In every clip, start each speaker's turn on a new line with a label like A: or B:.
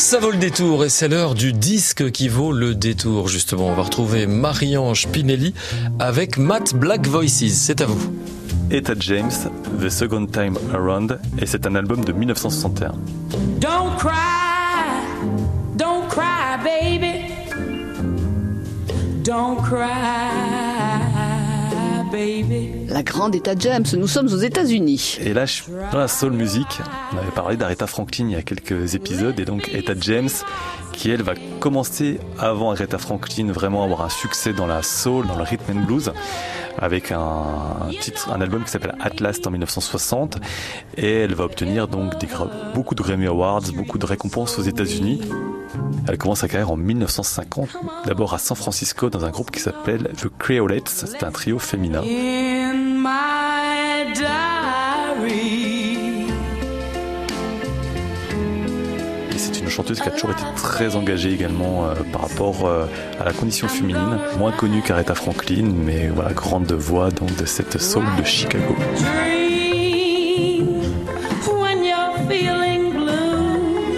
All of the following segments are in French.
A: Ça vaut le détour et c'est l'heure du disque qui vaut le détour justement. On va retrouver Marie-Ange Pinelli avec Matt Black Voices. C'est à vous.
B: Etta James, The Second Time Around, et c'est un album de 1961.
C: Don't cry, don't cry, baby. Don't cry.
D: La grande Etta James, nous sommes aux États-Unis.
B: Et là, je- dans la soul music, on avait parlé d'Aretha Franklin il y a quelques épisodes, et donc Etta James, qui elle va commencer avant Aretha Franklin vraiment à avoir un succès dans la soul, dans le rhythm and blues, avec un, album qui s'appelle At Last en 1960, et elle va obtenir donc beaucoup de Grammy Awards, beaucoup de récompenses aux États-Unis. Elle commence sa carrière en 1950, d'abord à San Francisco dans un groupe qui s'appelle The Creolettes, c'est un trio féminin.
C: In my diary.
B: Et c'est une chanteuse qui a toujours été très engagée également euh, par rapport euh, à la condition féminine, moins connue qu'Aretha Franklin, mais voilà, grande voix donc de cette soul de Chicago.
C: Dream when you're feeling blue.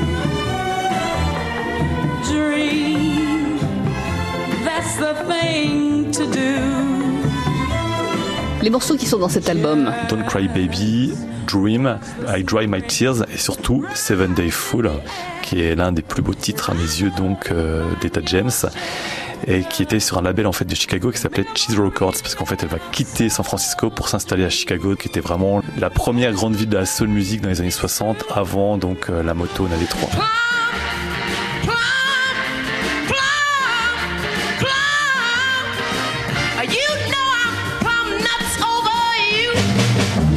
C: Dream, that's the thing to do.
D: Les morceaux qui sont dans cet album.
B: Don't Cry Baby, Dream, I Dry My Tears et surtout Seven Day Full, qui est l'un des plus beaux titres à mes yeux donc euh, James et qui était sur un label en fait de Chicago qui s'appelait Cheese Records parce qu'en fait elle va quitter San Francisco pour s'installer à Chicago qui était vraiment la première grande ville de la soul music dans les années 60 avant donc euh, la moto n'avait trois.
D: Du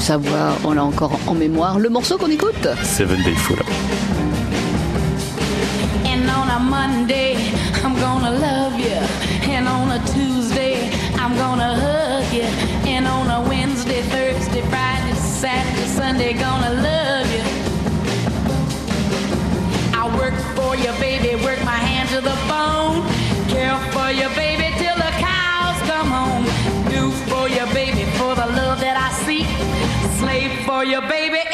D: savoir, on l'a encore en mémoire. Le morceau qu'on écoute
B: Seven Day Full.
C: And on a Monday, I'm gonna love you. And on a Tuesday, I'm gonna hug you. And on a Wednesday, Thursday, Friday, Saturday, Sunday, gonna love you. I work for you, baby, work my hand to the bone. Care for you, baby, till the cows come home. Slave for you, baby,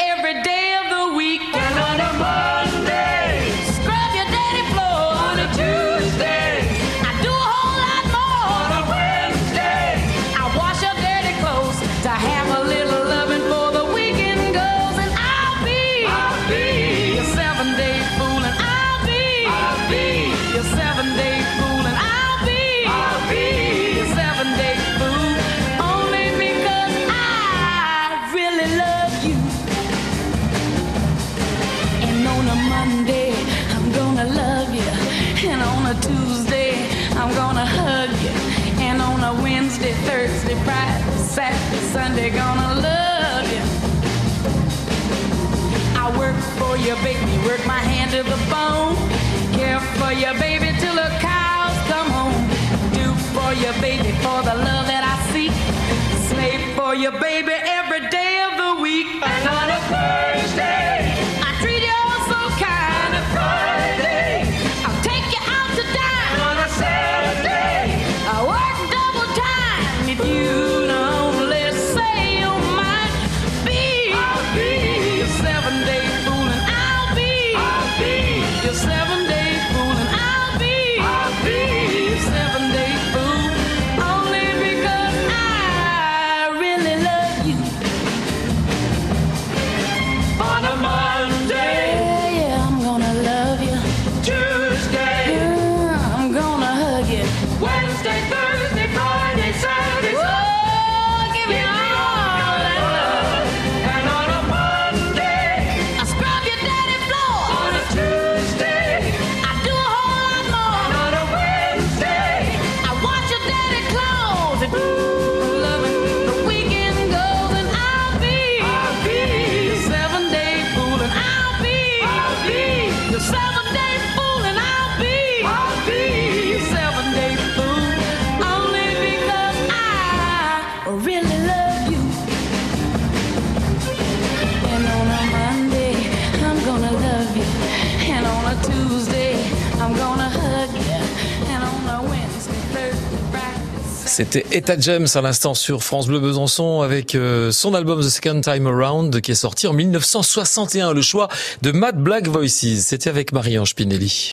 C: a Monday, I'm gonna love you. And on a Tuesday, I'm gonna hug you. And on a Wednesday, Thursday, Friday, Saturday, Sunday, gonna love you. I work for you, baby, work my hand to the bone. Care for you, baby, till the cows come home. Do for you, baby, for the love that I seek. Slave for you, baby, you
A: C'était Etta James à l'instant sur France Bleu Besançon avec euh, son album The Second Time Around qui est sorti en 1961. Le choix de Mad Black Voices. C'était avec Marie-Ange.